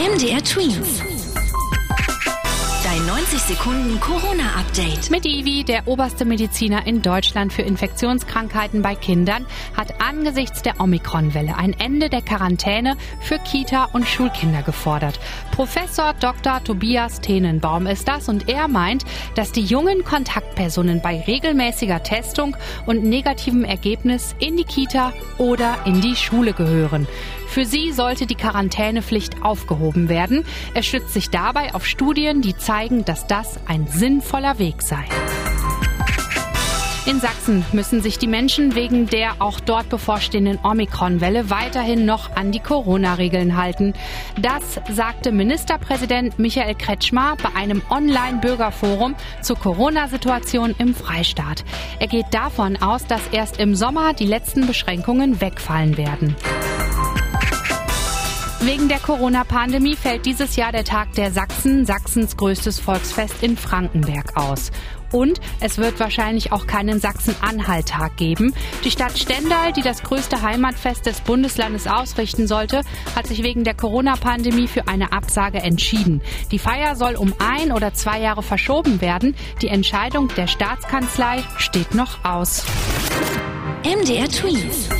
MDR Twins. Dein 90 Sekunden Corona-Update. Mit Ivi, der oberste Mediziner in Deutschland für Infektionskrankheiten bei Kindern, hat angesichts der Omikron-Welle ein Ende der Quarantäne für Kita- und Schulkinder gefordert. Professor Dr. Tobias Tenenbaum ist das und er meint, dass die jungen Kontaktpersonen bei regelmäßiger Testung und negativem Ergebnis in die Kita oder in die Schule gehören. Für sie sollte die Quarantänepflicht aufgehoben werden. Er stützt sich dabei auf Studien, die zeigen, dass das ein sinnvoller Weg sei. In Sachsen müssen sich die Menschen wegen der auch dort bevorstehenden Omikron-Welle weiterhin noch an die Corona-Regeln halten. Das sagte Ministerpräsident Michael Kretschmer bei einem Online-Bürgerforum zur Corona-Situation im Freistaat. Er geht davon aus, dass erst im Sommer die letzten Beschränkungen wegfallen werden. Wegen der Corona-Pandemie fällt dieses Jahr der Tag der Sachsen, Sachsens größtes Volksfest in Frankenberg aus. Und es wird wahrscheinlich auch keinen Sachsen-Anhalt-Tag geben. Die Stadt Stendal, die das größte Heimatfest des Bundeslandes ausrichten sollte, hat sich wegen der Corona-Pandemie für eine Absage entschieden. Die Feier soll um ein oder zwei Jahre verschoben werden. Die Entscheidung der Staatskanzlei steht noch aus. MDR Twins.